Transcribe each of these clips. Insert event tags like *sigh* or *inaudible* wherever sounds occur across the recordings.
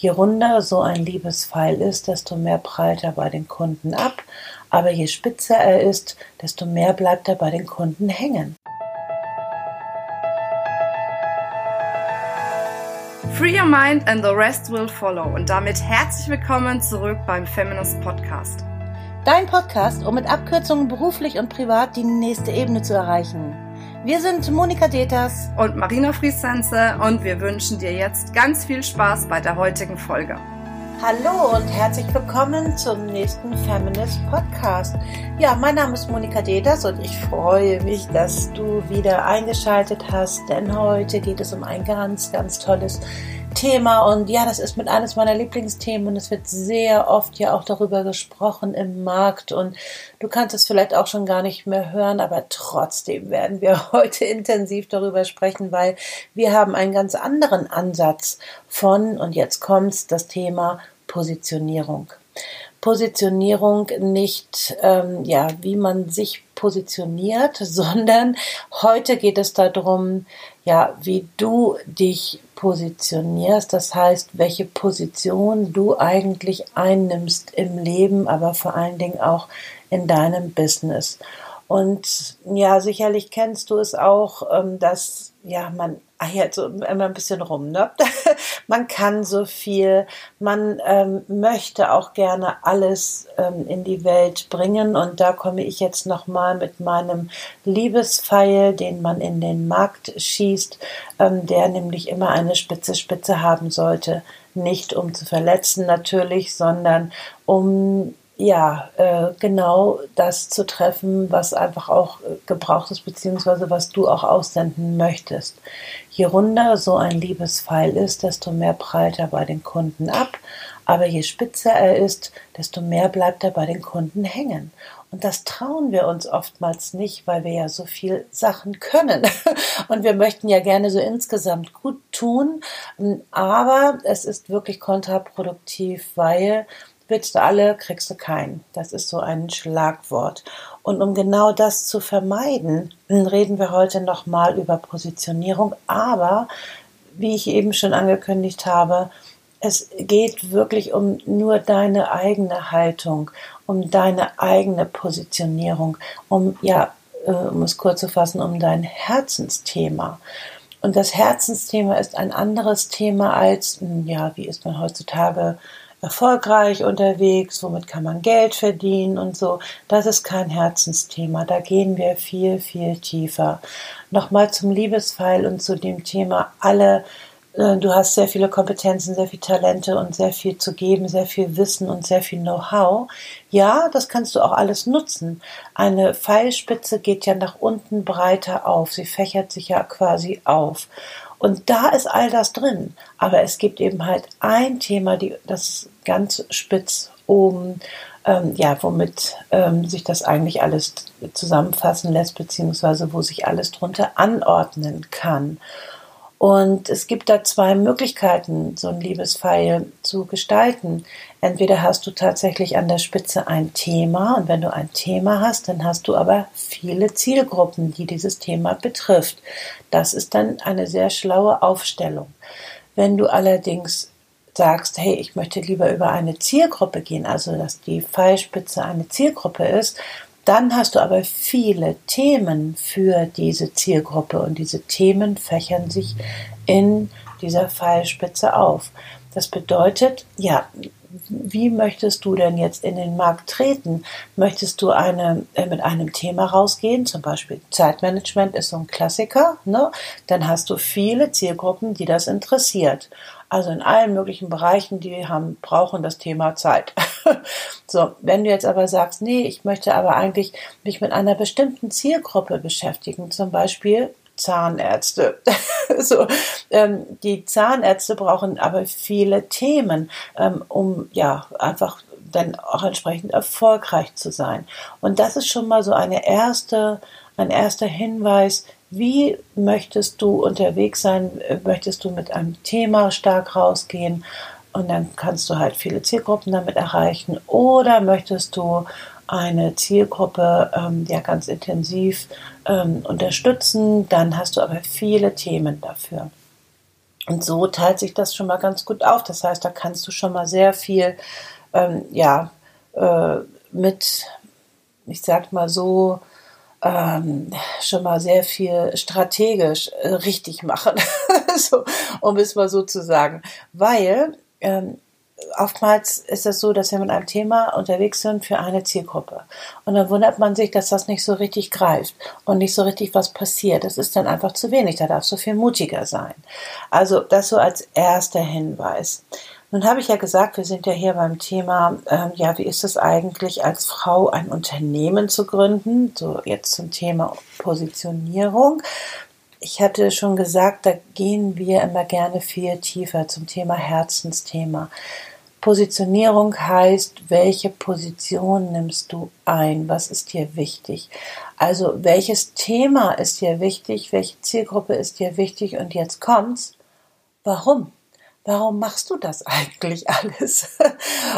Je runder so ein Liebespfeil ist, desto mehr prallt er bei den Kunden ab, aber je spitzer er ist, desto mehr bleibt er bei den Kunden hängen. Free your mind and the rest will follow. Und damit herzlich willkommen zurück beim Feminist Podcast. Dein Podcast, um mit Abkürzungen beruflich und privat die nächste Ebene zu erreichen. Wir sind Monika Deters und Marina Friesense und wir wünschen dir jetzt ganz viel Spaß bei der heutigen Folge. Hallo und herzlich willkommen zum nächsten Feminist Podcast. Ja, mein Name ist Monika Deters und ich freue mich, dass du wieder eingeschaltet hast, denn heute geht es um ein ganz, ganz tolles Thema und ja, das ist mit eines meiner Lieblingsthemen und es wird sehr oft ja auch darüber gesprochen im Markt und du kannst es vielleicht auch schon gar nicht mehr hören, aber trotzdem werden wir *laughs* heute intensiv darüber sprechen, weil wir haben einen ganz anderen Ansatz von und jetzt kommt's das Thema Positionierung. Positionierung nicht, ähm, ja, wie man sich positioniert, *laughs* sondern heute geht es darum, ja, wie du dich positionierst. Das heißt, welche Position du eigentlich einnimmst im Leben, aber vor allen Dingen auch in deinem Business. Und ja, sicherlich kennst du es auch, ähm, dass ja man eiert so immer ein bisschen rum, ne? *laughs* man kann so viel, man ähm, möchte auch gerne alles ähm, in die Welt bringen. Und da komme ich jetzt nochmal mit meinem Liebespfeil, den man in den Markt schießt, ähm, der nämlich immer eine spitze Spitze haben sollte, nicht um zu verletzen natürlich, sondern um ja, äh, genau das zu treffen, was einfach auch äh, gebraucht ist, beziehungsweise was du auch aussenden möchtest. Je runder so ein Liebespfeil ist, desto mehr prallt er bei den Kunden ab, aber je spitzer er ist, desto mehr bleibt er bei den Kunden hängen. Und das trauen wir uns oftmals nicht, weil wir ja so viel Sachen können. *laughs* Und wir möchten ja gerne so insgesamt gut tun. Aber es ist wirklich kontraproduktiv, weil willst du alle, kriegst du keinen. Das ist so ein Schlagwort. Und um genau das zu vermeiden, reden wir heute nochmal über Positionierung. Aber, wie ich eben schon angekündigt habe, es geht wirklich um nur deine eigene Haltung, um deine eigene Positionierung, um, ja, äh, um es kurz zu fassen, um dein Herzensthema. Und das Herzensthema ist ein anderes Thema als, ja, wie ist man heutzutage erfolgreich unterwegs, womit kann man Geld verdienen und so. Das ist kein Herzensthema. Da gehen wir viel, viel tiefer. Nochmal zum Liebespfeil und zu dem Thema alle äh, Du hast sehr viele Kompetenzen, sehr viele Talente und sehr viel zu geben, sehr viel Wissen und sehr viel Know-how. Ja, das kannst du auch alles nutzen. Eine Pfeilspitze geht ja nach unten breiter auf. Sie fächert sich ja quasi auf. Und da ist all das drin. Aber es gibt eben halt ein Thema, die, das ganz spitz oben, ähm, ja, womit ähm, sich das eigentlich alles zusammenfassen lässt, beziehungsweise wo sich alles drunter anordnen kann. Und es gibt da zwei Möglichkeiten, so ein Liebespfeil zu gestalten. Entweder hast du tatsächlich an der Spitze ein Thema und wenn du ein Thema hast, dann hast du aber viele Zielgruppen, die dieses Thema betrifft. Das ist dann eine sehr schlaue Aufstellung. Wenn du allerdings sagst, hey, ich möchte lieber über eine Zielgruppe gehen, also dass die Pfeilspitze eine Zielgruppe ist, dann hast du aber viele Themen für diese Zielgruppe und diese Themen fächern sich in dieser Pfeilspitze auf. Das bedeutet, ja, wie möchtest du denn jetzt in den Markt treten? Möchtest du eine, äh, mit einem Thema rausgehen? Zum Beispiel Zeitmanagement ist so ein Klassiker. Ne? Dann hast du viele Zielgruppen, die das interessiert. Also in allen möglichen Bereichen, die haben, brauchen das Thema Zeit. *laughs* so, wenn du jetzt aber sagst, nee, ich möchte aber eigentlich mich mit einer bestimmten Zielgruppe beschäftigen, zum Beispiel Zahnärzte. *laughs* so, ähm, die Zahnärzte brauchen aber viele Themen, ähm, um ja einfach dann auch entsprechend erfolgreich zu sein. Und das ist schon mal so eine erste, ein erster Hinweis, wie möchtest du unterwegs sein? Möchtest du mit einem Thema stark rausgehen? Und dann kannst du halt viele Zielgruppen damit erreichen. Oder möchtest du eine Zielgruppe ähm, ja ganz intensiv ähm, unterstützen? Dann hast du aber viele Themen dafür. Und so teilt sich das schon mal ganz gut auf. Das heißt, da kannst du schon mal sehr viel, ähm, ja, äh, mit, ich sag mal so, ähm, schon mal sehr viel strategisch äh, richtig machen, *laughs* so, um es mal so zu sagen. Weil ähm, oftmals ist es so, dass wir mit einem Thema unterwegs sind für eine Zielgruppe. Und dann wundert man sich, dass das nicht so richtig greift und nicht so richtig was passiert. Das ist dann einfach zu wenig. Da darf so viel mutiger sein. Also das so als erster Hinweis. Nun habe ich ja gesagt, wir sind ja hier beim Thema, ähm, ja, wie ist es eigentlich als Frau ein Unternehmen zu gründen? So jetzt zum Thema Positionierung. Ich hatte schon gesagt, da gehen wir immer gerne viel tiefer zum Thema Herzensthema. Positionierung heißt, welche Position nimmst du ein? Was ist dir wichtig? Also, welches Thema ist dir wichtig? Welche Zielgruppe ist dir wichtig? Und jetzt kommt's. Warum? Warum machst du das eigentlich *laughs* alles?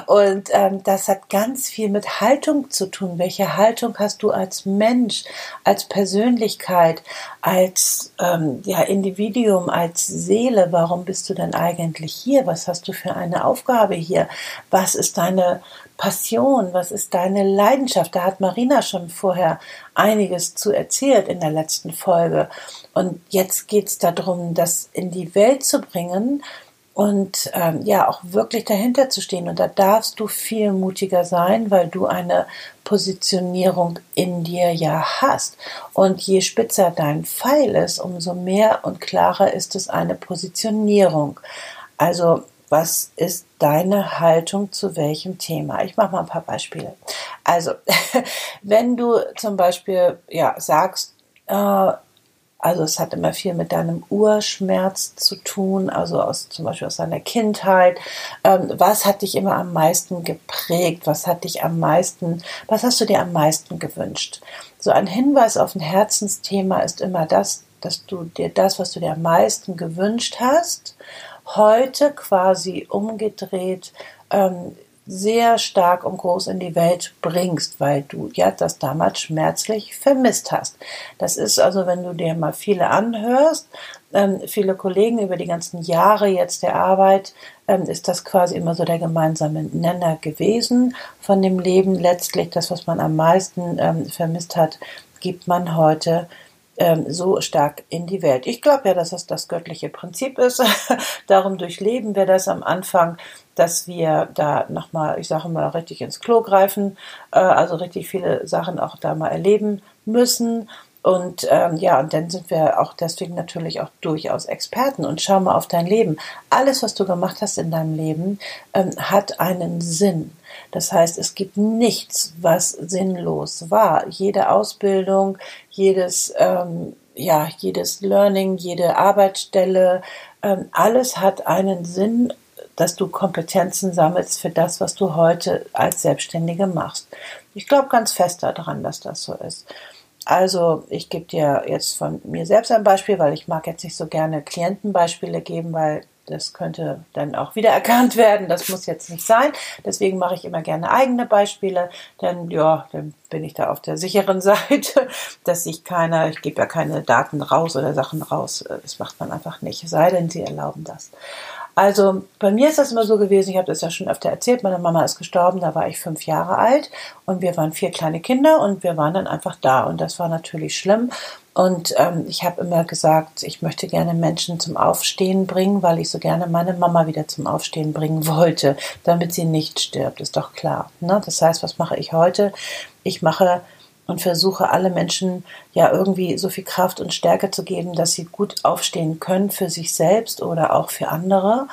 Und ähm, das hat ganz viel mit Haltung zu tun. Welche Haltung hast du als Mensch, als Persönlichkeit, als ähm, ja, Individuum, als Seele? Warum bist du denn eigentlich hier? Was hast du für eine Aufgabe hier? Was ist deine Passion? Was ist deine Leidenschaft? Da hat Marina schon vorher einiges zu erzählt in der letzten Folge. Und jetzt geht es darum, das in die Welt zu bringen, und ähm, ja auch wirklich dahinter zu stehen. Und da darfst du viel mutiger sein, weil du eine Positionierung in dir ja hast. Und je spitzer dein Pfeil ist, umso mehr und klarer ist es eine Positionierung. Also was ist deine Haltung zu welchem Thema? Ich mache mal ein paar Beispiele. Also, *laughs* wenn du zum Beispiel ja sagst, äh, also es hat immer viel mit deinem Urschmerz zu tun, also aus, zum Beispiel aus deiner Kindheit. Ähm, was hat dich immer am meisten geprägt? Was hat dich am meisten, was hast du dir am meisten gewünscht? So ein Hinweis auf ein Herzensthema ist immer das, dass du dir das, was du dir am meisten gewünscht hast, heute quasi umgedreht ähm, sehr stark und groß in die Welt bringst, weil du ja das damals schmerzlich vermisst hast. Das ist also, wenn du dir mal viele anhörst, ähm, viele Kollegen über die ganzen Jahre jetzt der Arbeit, ähm, ist das quasi immer so der gemeinsame Nenner gewesen von dem Leben. Letztlich das, was man am meisten ähm, vermisst hat, gibt man heute ähm, so stark in die Welt. Ich glaube ja, dass das das göttliche Prinzip ist. *laughs* Darum durchleben wir das am Anfang, dass wir da nochmal, ich sage mal, richtig ins Klo greifen, äh, also richtig viele Sachen auch da mal erleben müssen. Und ähm, ja, und dann sind wir auch deswegen natürlich auch durchaus Experten. Und schau mal auf dein Leben. Alles, was du gemacht hast in deinem Leben, ähm, hat einen Sinn. Das heißt, es gibt nichts, was sinnlos war. Jede Ausbildung, jedes, ähm, ja, jedes Learning, jede Arbeitsstelle, ähm, alles hat einen Sinn, dass du Kompetenzen sammelst für das, was du heute als Selbstständige machst. Ich glaube ganz fest daran, dass das so ist. Also ich gebe dir jetzt von mir selbst ein Beispiel, weil ich mag jetzt nicht so gerne Klientenbeispiele geben, weil das könnte dann auch wieder *laughs* erkannt werden. Das muss jetzt nicht sein. Deswegen mache ich immer gerne eigene Beispiele, denn ja, dann bin ich da auf der sicheren *laughs* Seite, dass sich keiner, ich gebe ja keine Daten raus oder Sachen raus. Das macht man einfach nicht, sei denn, sie erlauben das. Also bei mir ist das immer so gewesen, ich habe das ja schon öfter erzählt, meine Mama ist gestorben, da war ich fünf Jahre alt und wir waren vier kleine Kinder und wir waren dann einfach da und das war natürlich schlimm. Und ähm, ich habe immer gesagt, ich möchte gerne Menschen zum Aufstehen bringen, weil ich so gerne meine Mama wieder zum Aufstehen bringen *laughs* wollte, damit sie nicht stirbt, ist doch klar. Ne? Das heißt, was mache ich heute? Ich mache und versuche alle Menschen ja irgendwie so viel Kraft und Stärke zu geben, dass sie gut aufstehen können für sich selbst oder auch für andere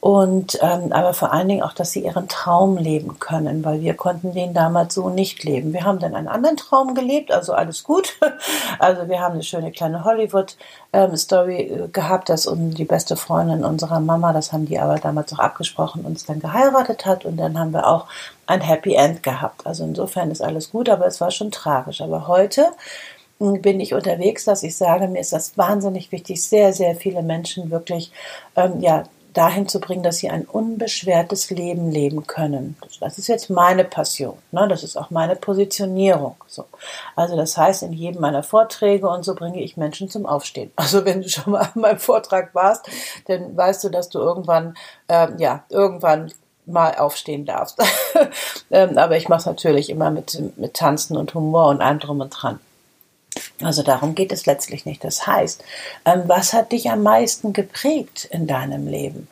und ähm, aber vor allen Dingen auch, dass sie ihren Traum leben können, weil wir konnten den damals so nicht leben. Wir haben dann einen anderen Traum gelebt, also alles gut. *laughs* Also wir haben eine schöne kleine Hollywood-Story ähm, gehabt, dass die beste Freundin unserer Mama, das haben die aber damals auch abgesprochen, uns dann geheiratet hat und dann haben wir auch ein Happy End gehabt. Also insofern ist alles gut, aber es war schon tragisch. Aber heute hm, bin ich unterwegs, dass ich sage, mir ist das wahnsinnig wichtig, sehr, sehr viele Menschen wirklich ähm, ja, dahin zu bringen, dass sie ein unbeschwertes Leben leben können. Das ist jetzt meine Passion, ne? das ist auch meine Positionierung. So. Also das heißt, in jedem meiner Vorträge und so bringe ich Menschen zum Aufstehen. *laughs* Also wenn du schon mal an meinem Vortrag warst, dann weißt du, dass du irgendwann, ähm, ja, irgendwann mal aufstehen darfst. *laughs* ähm, aber ich mache es natürlich immer mit, mit Tanzen und Humor und allem drum und dran. Also darum geht es letztlich nicht. Das heißt, ähm, was hat dich am meisten geprägt in deinem Leben?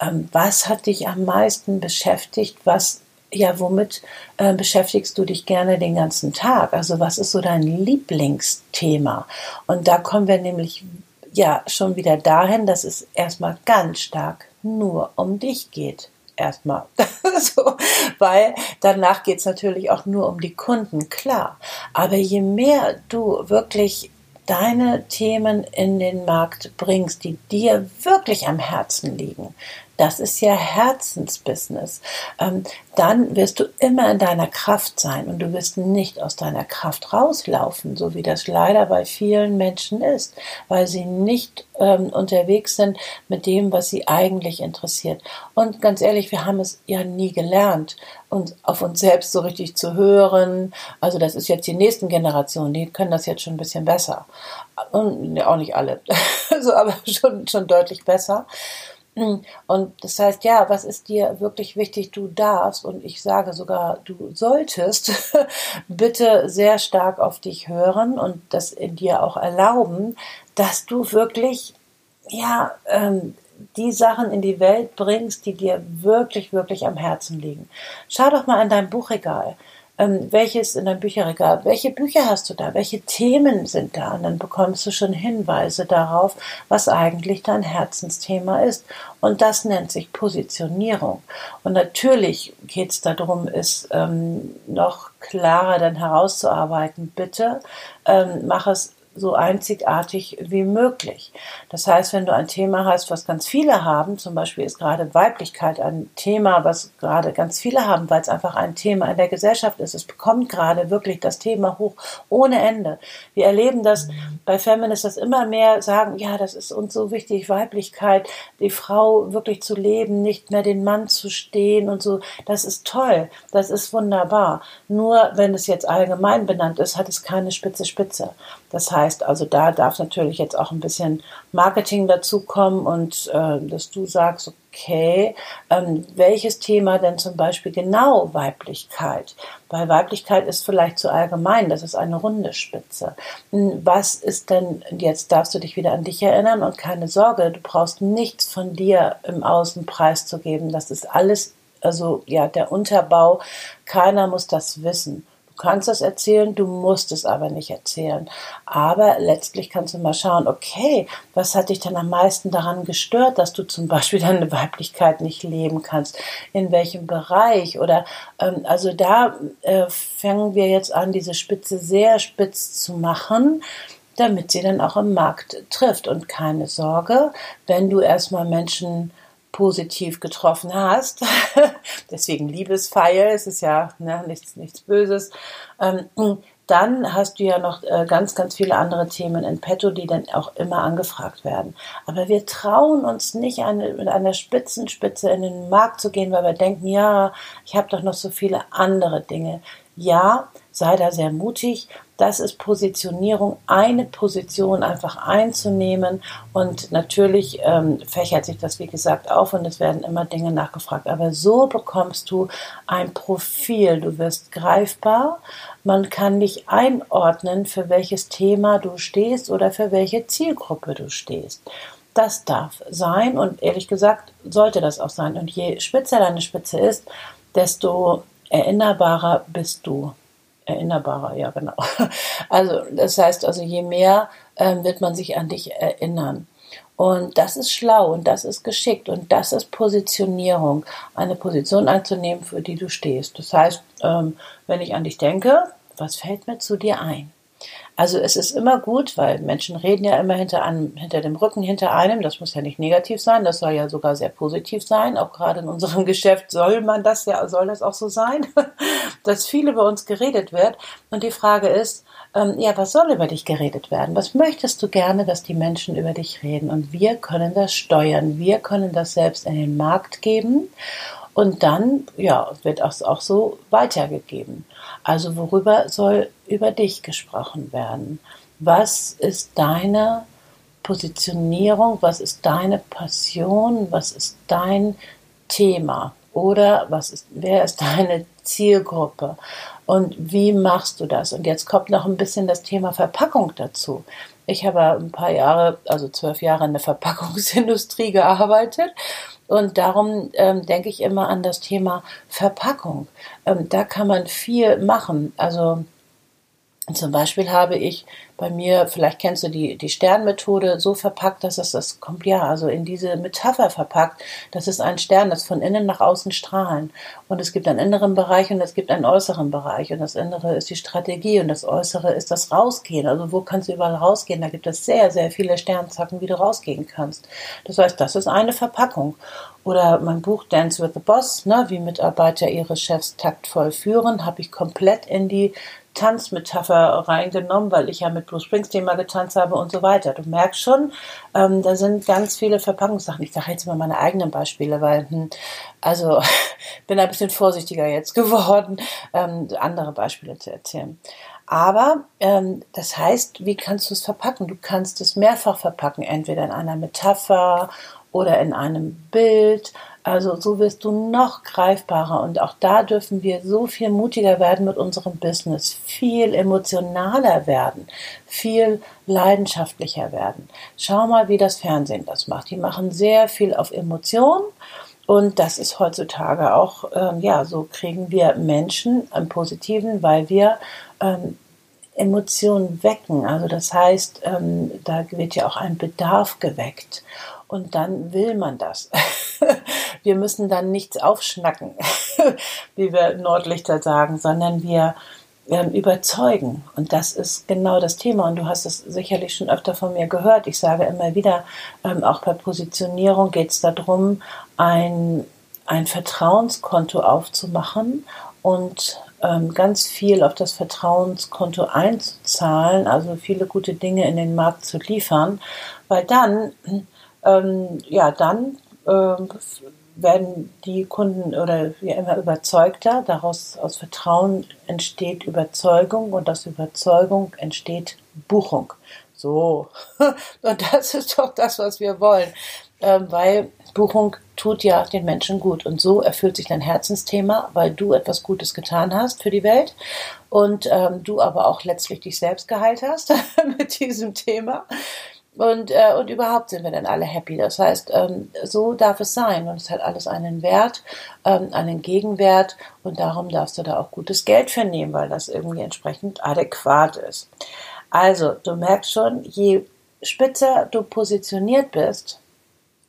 Ähm, was hat dich am meisten beschäftigt? Was, ja, womit äh, beschäftigst du dich gerne den ganzen Tag? Also was ist so dein Lieblingsthema? Und da kommen wir nämlich ja schon wieder dahin, dass es erstmal ganz stark nur um dich geht erstmal. *laughs* so, weil danach geht es natürlich auch nur um die Kunden, klar. Aber je mehr du wirklich deine Themen in den Markt bringst, die dir wirklich am Herzen liegen, das ist ja Herzensbusiness, ähm, dann wirst du immer in deiner Kraft sein und du wirst nicht aus deiner Kraft rauslaufen, so wie das leider bei vielen Menschen ist, weil sie nicht ähm, unterwegs sind mit dem, was sie eigentlich interessiert. Und ganz ehrlich, wir haben es ja nie gelernt, uns auf uns selbst so richtig zu hören. Also das ist jetzt die nächsten Generationen, die können das jetzt schon ein bisschen besser. Und ja, auch nicht alle, *laughs* so, aber schon, schon deutlich besser. Und das heißt, ja, was ist dir wirklich wichtig? Du darfst und ich sage sogar, du solltest *laughs* bitte sehr stark auf dich hören und das in dir auch erlauben, dass du wirklich, ja, ähm, die Sachen in die Welt bringst, die dir wirklich, wirklich am Herzen liegen. Schau doch mal in dein Buchregal ähm, welches in deinem Bücherregal, welche Bücher hast du da, welche Themen sind da und dann bekommst du schon Hinweise darauf, was eigentlich dein Herzensthema ist. Und das nennt sich Positionierung. Und natürlich geht es darum, es ähm, noch klarer dann herauszuarbeiten. Bitte ähm, mach es so einzigartig wie möglich. Das heißt, wenn du ein Thema hast, was ganz viele haben, zum Beispiel ist gerade Weiblichkeit ein Thema, was gerade ganz viele haben, weil es einfach ein Thema in der Gesellschaft ist. Es bekommt gerade wirklich das Thema hoch ohne Ende. Wir erleben das bei Feminists, dass immer mehr sagen, ja, das ist uns so wichtig, Weiblichkeit, die Frau wirklich zu leben, nicht mehr den Mann zu stehen und so. Das ist toll, das ist wunderbar. Nur wenn es jetzt allgemein benannt ist, hat es keine spitze Spitze. Das heißt, also da darf natürlich jetzt auch ein bisschen Marketing dazukommen und äh, dass du sagst, okay, ähm, welches Thema denn zum Beispiel genau Weiblichkeit? Weil Weiblichkeit ist vielleicht zu allgemein, das ist eine runde Spitze. Hm, was ist denn, jetzt darfst du dich wieder an dich erinnern und keine Sorge, du brauchst nichts von dir im Außen preiszugeben. Das ist alles, also ja, der Unterbau, keiner muss das wissen kannst das erzählen, du musst es aber nicht erzählen. Aber letztlich kannst du mal schauen, okay, was hat dich dann am meisten daran gestört, dass du zum Beispiel *laughs* deine Weiblichkeit nicht leben kannst? In welchem Bereich? Oder ähm, also da äh, fangen wir jetzt an, diese Spitze sehr spitz zu machen damit sie dann auch im Markt trifft. Und keine Sorge, wenn du erstmal Menschen positiv getroffen hast. *laughs* Deswegen Liebespfeil, es ist ja ne, nichts, nichts Böses. Ähm, dann hast du ja noch äh, ganz, ganz viele andere Themen in petto, die dann auch immer angefragt werden. Aber wir trauen uns nicht, eine, mit einer Spitzenspitze in den Markt zu gehen, weil wir denken, ja, ich habe doch noch so viele andere Dinge. Ja, sei da sehr mutig, das ist Positionierung, eine Position einfach einzunehmen. Und natürlich ähm, fächert sich das, wie gesagt, auf und es werden immer Dinge nachgefragt. Aber so bekommst du ein Profil. Du wirst greifbar. Man kann dich einordnen, für welches Thema du stehst oder für welche Zielgruppe du stehst. Das darf sein und ehrlich gesagt sollte das auch sein. Und je spitzer deine Spitze ist, desto erinnerbarer bist du erinnerbarer, ja genau. *laughs* Also das heißt also, je mehr ähm, wird man sich an dich erinnern. Und das ist schlau und das ist geschickt und das ist Positionierung, eine Position einzunehmen, für die du stehst. Das heißt, ähm, wenn ich an dich denke, was fällt mir zu dir ein? Also es ist immer gut, weil Menschen reden ja immer hinter, einem, hinter dem Rücken hinter einem. Das muss ja nicht negativ sein, das soll ja sogar sehr positiv sein. Auch gerade in unserem *laughs* Geschäft soll man das ja, soll das auch so sein, *laughs* dass viele bei uns geredet wird. Und die Frage ist, ähm, ja, was soll über dich geredet werden? Was möchtest du gerne, dass die Menschen über dich reden? Und wir können das steuern. Wir können das selbst in den Markt geben. Und dann, ja, wird das auch so weitergegeben. Also worüber soll über dich gesprochen werden? Was ist deine Positionierung? Was ist deine Passion? Was ist dein Thema? Oder was ist, wer ist deine Zielgruppe? Und wie machst du das? Und jetzt kommt noch ein bisschen das Thema Verpackung dazu. Ich habe ein paar Jahre, also zwölf Jahre in der Verpackungsindustrie gearbeitet und darum ähm, denke ich immer an das Thema Verpackung. Ähm, da kann man viel machen. Also zum Beispiel habe ich bei mir, vielleicht kennst du die, die Sternmethode, so verpackt, dass es das kommt, ja, also in diese Metapher verpackt. Das ist ein Stern, das von innen nach außen strahlen. Und es gibt einen inneren Bereich und es gibt einen äußeren Bereich. Und das Innere ist die Strategie und das Äußere ist das Rausgehen. Also wo kannst du überall rausgehen? Da gibt es sehr, sehr viele Sternzacken, wie du rausgehen kannst. Das heißt, das ist eine Verpackung. Oder mein Buch Dance with the Boss, ne, wie Mitarbeiter ihre Chefs taktvoll führen, habe ich komplett in die Tanzmetapher reingenommen, weil ich ja mit Bruce Springsteen mal getanzt habe und so weiter. Du merkst schon, ähm, da sind ganz viele Verpackungssachen. Ich sage jetzt mal meine eigenen Beispiele, weil, hm, also *laughs* bin ein bisschen vorsichtiger jetzt *laughs* geworden, ähm, andere Beispiele zu erzählen. Aber ähm, das heißt, wie kannst du es verpacken? Du kannst es mehrfach verpacken, entweder in einer Metapher oder in einem Bild. Also so wirst du noch greifbarer und auch da dürfen wir so viel mutiger werden mit unserem Business, viel emotionaler werden, viel leidenschaftlicher werden. Schau mal, wie das Fernsehen das macht. Die machen sehr viel auf Emotionen und das ist heutzutage auch, ähm, ja, so kriegen wir Menschen im Positiven, weil wir ähm, Emotionen wecken. Also das heißt, ähm, da wird ja auch ein Bedarf geweckt. Und dann will man das. *laughs* wir müssen dann nichts aufschnacken, *laughs* wie wir Nordlichter sagen, sondern wir ähm, überzeugen. Und das ist genau das Thema. Und du hast es sicherlich schon öfter von mir gehört. Ich sage immer wieder, ähm, auch bei Positionierung geht es darum, ein, ein Vertrauenskonto aufzumachen und ähm, ganz viel auf das Vertrauenskonto einzuzahlen, also viele gute Dinge in den Markt zu liefern, weil dann, ähm, ja, dann ähm, werden die Kunden oder wie immer überzeugter. Daraus aus Vertrauen entsteht Überzeugung und aus Überzeugung entsteht Buchung. So, *laughs* und das ist doch das, was wir wollen, ähm, weil Buchung tut ja den Menschen gut. Und so erfüllt sich dein Herzensthema, weil du etwas Gutes getan hast für die Welt und ähm, du aber auch letztlich dich selbst geheilt hast *laughs* mit diesem Thema. Und, äh, und überhaupt sind wir dann alle happy. Das heißt, ähm, so darf es sein. Und es hat alles einen Wert, ähm, einen Gegenwert. Und darum darfst du da auch gutes Geld für nehmen, weil das irgendwie entsprechend adäquat ist. Also, du merkst schon, je spitzer du positioniert bist,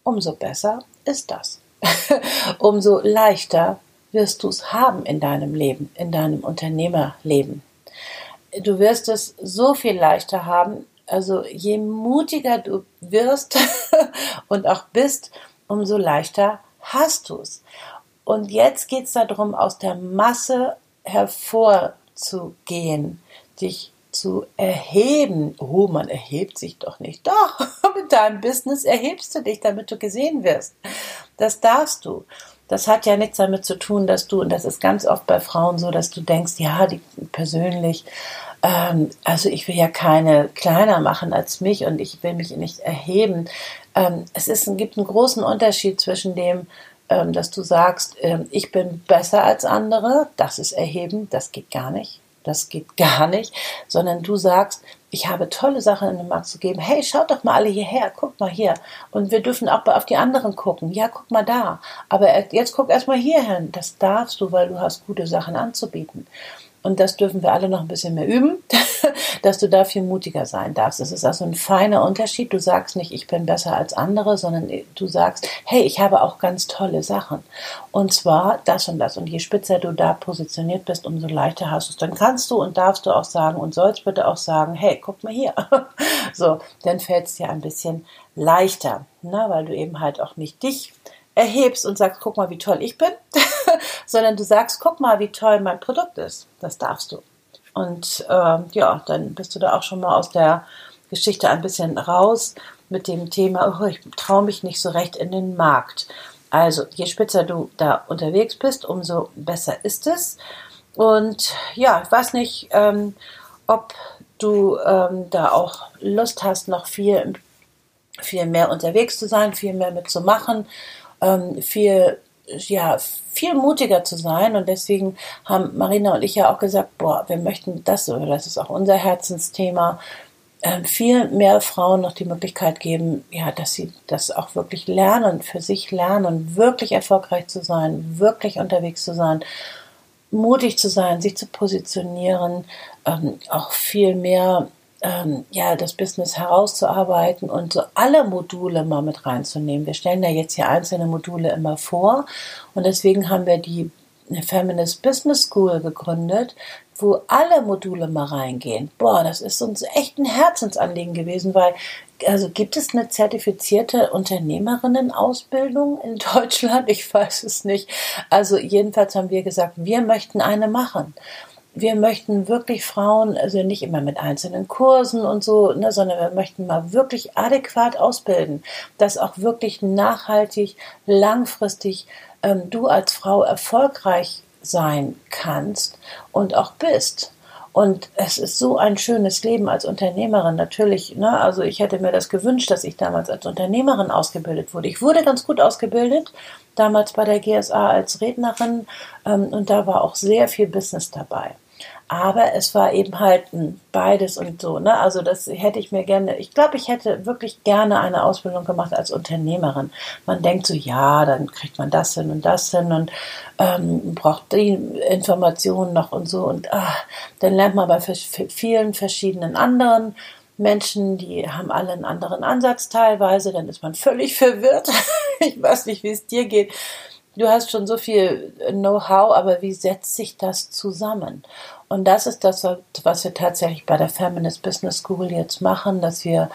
umso besser ist das. *laughs* umso leichter wirst du es haben in deinem Leben, in deinem Unternehmerleben. Du wirst es so viel leichter haben, also je mutiger du wirst *laughs* und auch bist, umso leichter hast du es. Und jetzt geht es darum, aus der Masse hervorzugehen, dich zu erheben. Oh, man erhebt sich doch nicht. Doch, *laughs* mit deinem Business erhebst du dich, damit du gesehen wirst. Das darfst du. Das hat ja nichts damit zu tun, dass du, und das ist ganz oft bei Frauen so, dass du denkst, ja, die persönlich, ähm, also ich will ja keine kleiner machen als mich und ich will mich nicht erheben. Ähm, es ist, gibt einen großen Unterschied zwischen dem, ähm, dass du sagst, ähm, ich bin besser als andere, das ist erheben, das geht gar nicht das geht *laughs* gar nicht, sondern du sagst, ich habe tolle Sachen in den Markt zu geben. Hey, schaut doch mal alle hierher, guck mal hier. Und wir dürfen auch auf die anderen gucken. Ja, guck mal da. Aber jetzt guck erst mal hier hin. Das darfst du, weil du hast gute Sachen anzubieten. Und das dürfen wir alle noch ein bisschen mehr üben, *laughs* dass du da viel mutiger sein darfst. Es ist also ein feiner Unterschied. Du sagst nicht, ich bin besser als andere, sondern du sagst, hey, ich habe auch ganz tolle Sachen. Und zwar das und das. Und je spitzer du da positioniert bist, umso leichter hast du es. Dann kannst du und darfst du auch sagen und sollst bitte auch sagen, hey, guck mal hier. *laughs* so, dann fällt es dir ein bisschen leichter, ne? weil du eben halt auch nicht dich erhebst und sagst, guck mal, wie toll ich bin, *laughs* sondern du sagst, guck mal, wie toll mein Produkt ist. Das darfst du. Und äh, ja, dann bist du da auch schon mal aus der Geschichte ein bisschen raus mit dem Thema, oh, ich traue mich nicht so recht in den Markt. Also je spitzer du da unterwegs bist, umso besser ist es. Und ja, ich weiß nicht, ähm, ob du ähm, da auch Lust hast, noch viel, viel mehr unterwegs zu sein, viel mehr mitzumachen, ähm, viel, ja, viel mutiger zu sein. Und deswegen haben Marina und ich ja auch gesagt, boah, wir möchten das, das ist auch unser Herzensthema, ähm, viel mehr Frauen noch die Möglichkeit geben, ja, dass sie das auch wirklich lernen, für sich lernen, wirklich erfolgreich zu sein, wirklich unterwegs zu sein, mutig zu sein, sich zu positionieren, ähm, auch viel mehr ähm, ja, das Business herauszuarbeiten und so alle Module mal mit reinzunehmen. Wir stellen ja jetzt hier einzelne Module immer vor und deswegen haben wir die Feminist Business School gegründet, wo alle Module mal reingehen. Boah, das ist uns echt ein Herzensanliegen gewesen, weil also gibt es eine zertifizierte Unternehmerinnenausbildung in *laughs* Deutschland? Ich weiß es nicht. Also jedenfalls haben wir gesagt, wir möchten eine machen. Wir möchten wirklich Frauen, also nicht immer mit einzelnen Kursen und so, ne, sondern wir möchten mal wirklich adäquat ausbilden, dass auch wirklich nachhaltig, langfristig ähm, du als Frau erfolgreich sein kannst und auch bist. Und es ist so ein schönes Leben als Unternehmerin. Natürlich, ne, also ich hätte mir das gewünscht, dass ich damals als Unternehmerin ausgebildet wurde. Ich wurde ganz gut ausgebildet, damals bei der GSA als Rednerin ähm, und da war auch sehr viel Business dabei. Aber es war eben halt beides und so. Ne? Also das hätte ich mir gerne, ich glaube, ich hätte wirklich gerne eine Ausbildung gemacht als Unternehmerin. Man denkt so, ja, dann kriegt man das hin und das hin und ähm, braucht die Informationen noch und so. Und ach, dann lernt man bei vielen verschiedenen anderen Menschen, die haben alle einen anderen Ansatz teilweise, dann ist man völlig *laughs* verwirrt. ich weiß nicht, wie es dir geht. Du hast schon so viel Know-how, aber wie setzt sich das zusammen? Und das ist das, was wir tatsächlich bei der Feminist Business School jetzt machen, dass wir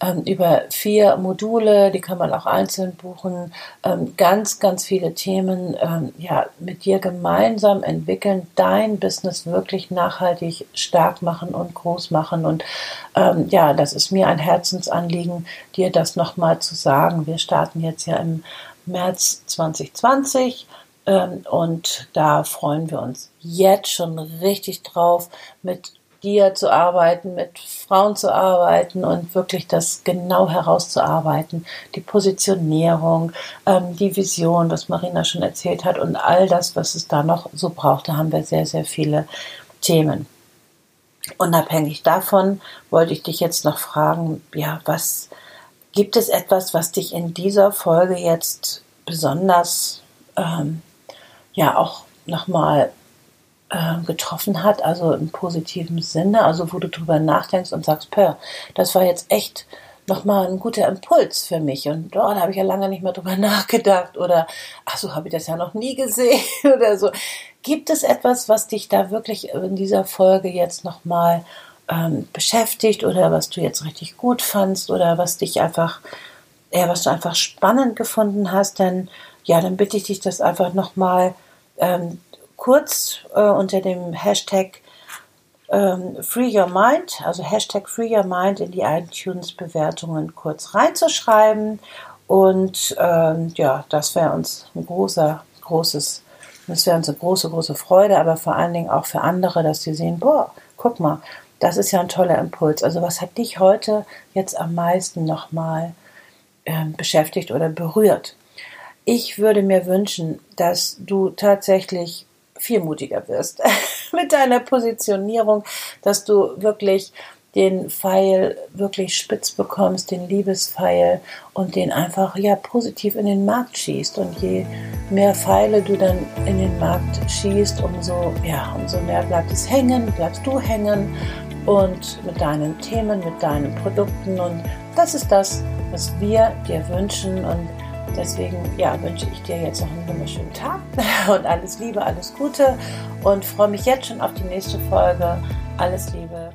ähm, über vier Module, die kann man auch einzeln buchen, ähm, ganz, ganz viele Themen ähm, ja, mit dir gemeinsam entwickeln, dein Business wirklich nachhaltig stark machen und groß machen. Und ähm, ja, das ist mir ein Herzensanliegen, dir das nochmal zu sagen. Wir starten jetzt ja im März 2020 ähm, und da freuen wir uns jetzt schon richtig drauf, mit dir zu arbeiten, mit Frauen zu arbeiten und wirklich das genau herauszuarbeiten. Die Positionierung, ähm, die Vision, was Marina schon erzählt hat und all das, was es da noch so braucht. Da haben wir sehr, sehr viele Themen. Unabhängig davon wollte ich dich jetzt noch fragen, ja, was gibt es etwas, was dich in dieser Folge jetzt besonders ähm, ja auch nochmal äh, getroffen hat, also im positiven Sinne, also wo du drüber nachdenkst und sagst, Pör, das war jetzt echt nochmal ein guter Impuls für mich. Und oh, da habe ich ja lange nicht mehr drüber *laughs* nachgedacht oder ach so habe ich das ja noch nie gesehen. *laughs* Oder so. Gibt es etwas, was dich da wirklich in dieser Folge jetzt nochmal ähm, beschäftigt oder was du jetzt richtig gut fandst oder was dich einfach, ja, was du einfach spannend gefunden hast, dann ja, dann bitte ich dich das einfach nochmal ähm, kurz äh, unter dem Hashtag ähm, Free Your Mind, also Hashtag Free Your Mind in die iTunes-Bewertungen kurz reinzuschreiben. Und ähm, ja, das wäre uns ein großer, großes, das wäre uns eine große, große Freude, aber vor allen Dingen auch für andere, dass sie sehen, boah, guck mal, das ist ja ein toller Impuls. Also was hat dich heute jetzt am meisten nochmal äh, beschäftigt oder berührt? Ich würde mir wünschen, dass du tatsächlich viel mutiger wirst *laughs* mit deiner Positionierung, dass du wirklich den Pfeil wirklich spitz bekommst, den Liebespfeil und den einfach ja positiv in den Markt schießt. Und je mehr Pfeile du dann in den Markt schießt, umso ja, umso mehr bleibt es hängen, bleibst du hängen und mit deinen Themen, mit deinen Produkten. Und das ist das, was wir dir wünschen und Deswegen ja, wünsche ich dir jetzt noch einen wunderschönen Tag *laughs* und alles Liebe, alles Gute und freue mich jetzt schon auf die nächste Folge. Alles Liebe,